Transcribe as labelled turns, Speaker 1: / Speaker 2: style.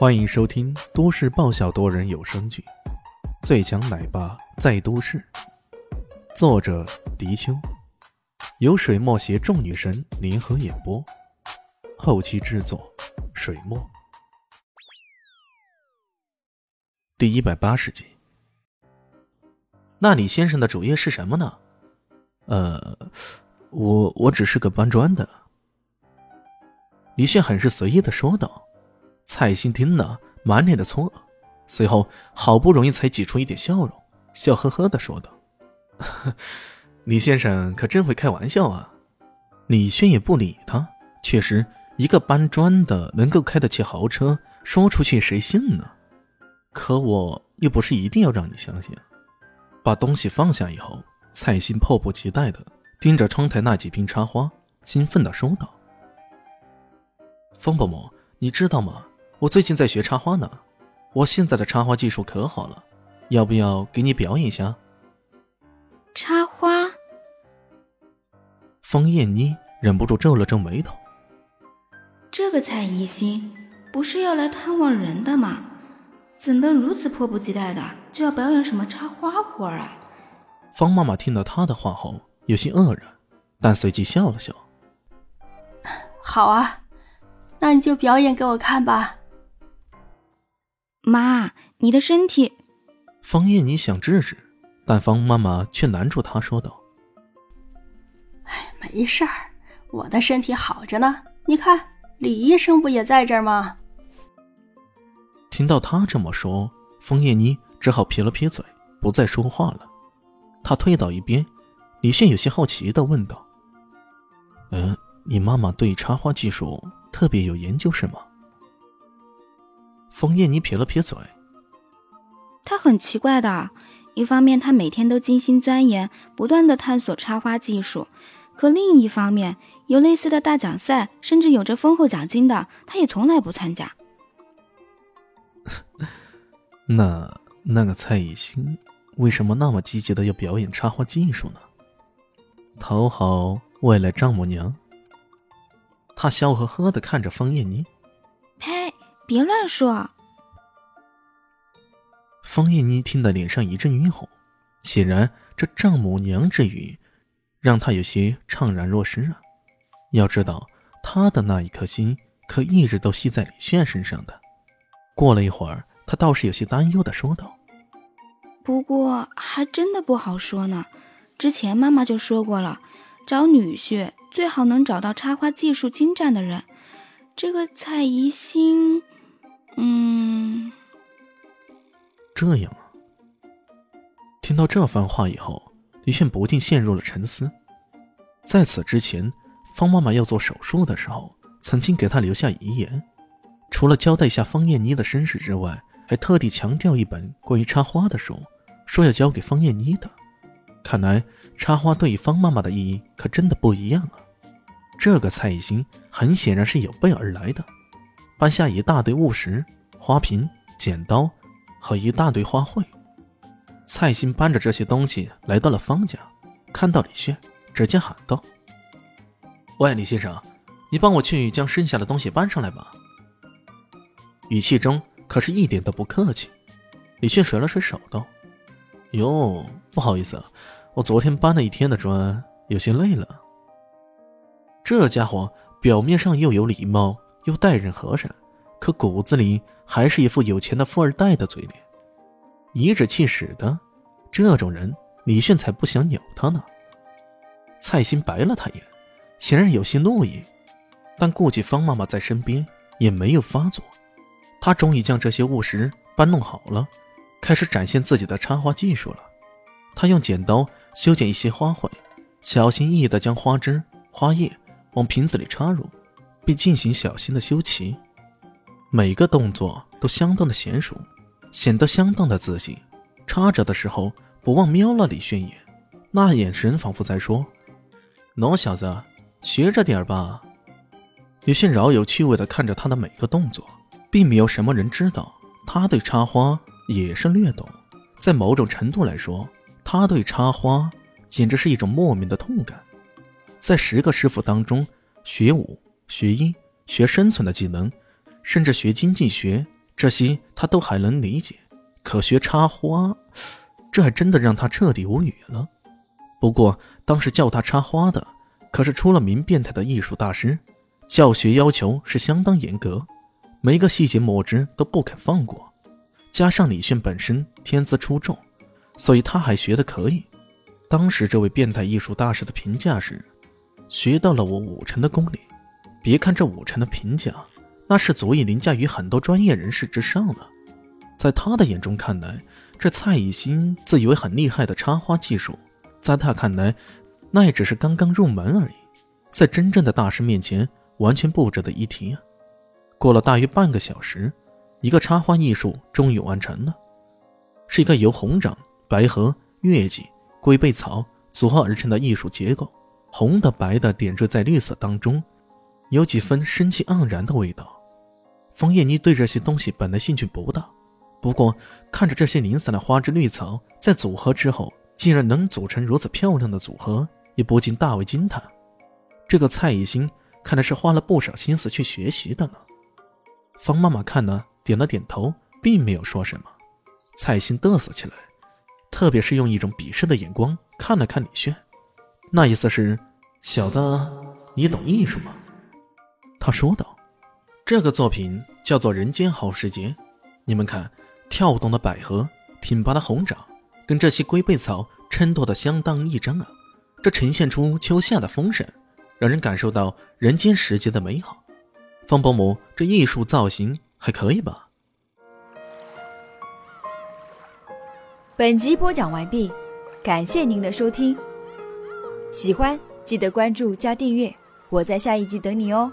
Speaker 1: 欢迎收听都市爆笑多人有声剧《最强奶爸在都市》，作者：迪秋，由水墨携众女神联合演播，后期制作：水墨。第一百八十集。那李先生的主业是什么呢？呃，我我只是个搬砖的。李炫很是随意的说道。蔡兴听了，满脸的错愕，随后好不容易才挤出一点笑容，笑呵呵的说道：“ 李先生可真会开玩笑啊！”李轩也不理他，确实，一个搬砖的能够开得起豪车，说出去谁信呢？可我又不是一定要让你相信。把东西放下以后，蔡兴迫不及待的盯着窗台那几瓶插花，兴奋的说道：“方伯母，你知道吗？”我最近在学插花呢，我现在的插花技术可好了，要不要给你表演一下？
Speaker 2: 插花。
Speaker 1: 方艳妮忍不住皱了皱眉头。
Speaker 2: 这个蔡宜心不是要来探望人的吗？怎能如此迫不及待的就要表演什么插花活啊？
Speaker 1: 方妈妈听到他的话后有些愕然，但随即笑了笑。
Speaker 3: 好啊，那你就表演给我看吧。
Speaker 2: 妈，你的身体……
Speaker 1: 方艳妮想制止，但方妈妈却拦住她，说道：“
Speaker 3: 哎，没事儿，我的身体好着呢。你看，李医生不也在这儿吗？”
Speaker 1: 听到他这么说，方艳妮只好撇了撇嘴，不再说话了。她退到一边，李炫有些好奇的问道：“嗯，你妈妈对插花技术特别有研究是吗？”枫叶，妮撇了撇嘴。
Speaker 2: 他很奇怪的，一方面他每天都精心钻研，不断的探索插花技术，可另一方面，有类似的大奖赛，甚至有着丰厚奖金的，他也从来不参加。
Speaker 1: 那那个蔡以欣为什么那么积极的要表演插花技术呢？讨好未来丈母娘？他笑呵呵的看着枫叶妮。
Speaker 2: 呸！别乱说。
Speaker 1: 方艳妮听得脸上一阵晕红，显然这丈母娘之语，让她有些怅然若失啊。要知道，她的那一颗心可一直都系在李炫身上的。过了一会儿，她倒是有些担忧的说道：“
Speaker 2: 不过还真的不好说呢。之前妈妈就说过了，找女婿最好能找到插花技术精湛的人。这个蔡宜兴……”嗯，
Speaker 1: 这样啊。听到这番话以后，李炫不禁陷入了沉思。在此之前，方妈妈要做手术的时候，曾经给她留下遗言，除了交代一下方艳妮的身世之外，还特地强调一本关于插花的书，说要交给方艳妮的。看来插花对于方妈妈的意义可真的不一样啊。这个蔡艺兴很显然是有备而来的。搬下一大堆物石、花瓶、剪刀和一大堆花卉，蔡兴搬着这些东西来到了方家，看到李炫，直接喊道：“喂，李先生，你帮我去将剩下的东西搬上来吧。”语气中可是一点都不客气。李炫甩了甩手道：“哟，不好意思，我昨天搬了一天的砖，有些累了。”这家伙表面上又有礼貌。又待人和善，可骨子里还是一副有钱的富二代的嘴脸，颐指气使的。这种人，李炫才不想鸟他呢。蔡心白了他一眼，显然有些怒意，但顾及方妈妈在身边，也没有发作。他终于将这些物石搬弄好了，开始展现自己的插花技术了。他用剪刀修剪一些花卉，小心翼翼地将花枝、花叶往瓶子里插入。并进行小心的修齐，每个动作都相当的娴熟，显得相当的自信。插着的时候不忘瞄了李炫一眼，那眼神仿佛在说：“喏，小子，学着点吧。”李炫饶有趣味的看着他的每个动作，并没有什么人知道他对插花也是略懂。在某种程度来说，他对插花简直是一种莫名的痛感。在十个师傅当中，学武。学医、学生存的技能，甚至学经济学，这些他都还能理解，可学插花，这还真的让他彻底无语了。不过当时教他插花的可是出了名变态的艺术大师，教学要求是相当严格，每个细节墨汁都不肯放过。加上李炫本身天资出众，所以他还学得可以。当时这位变态艺术大师的评价是：学到了我五成的功力。别看这五成的评价。那是足以凌驾于很多专业人士之上了。在他的眼中看来，这蔡以欣自以为很厉害的插花技术，在他看来，那也只是刚刚入门而已，在真正的大师面前，完全不值得一提啊！过了大约半个小时，一个插花艺术终于完成了，是一个由红掌、白荷、月季、龟背草组合而成的艺术结构，红的、白的点缀在绿色当中，有几分生气盎然的味道。方艳妮对这些东西本来兴趣不大，不过看着这些零散的花枝绿草在组合之后，竟然能组成如此漂亮的组合，也不禁大为惊叹。这个蔡艺兴看来是花了不少心思去学习的呢。方妈妈看了，点了点头，并没有说什么。蔡欣嘚瑟起来，特别是用一种鄙视的眼光看了看李炫，那意思是：“小子，你懂艺术吗？”他说道。这个作品叫做《人间好时节》，你们看，跳动的百合，挺拔的红掌，跟这些龟背草衬托的相当一张啊！这呈现出秋夏的风神，让人感受到人间时节的美好。方伯母，这艺术造型还可以吧？
Speaker 4: 本集播讲完毕，感谢您的收听。喜欢记得关注加订阅，我在下一集等你哦。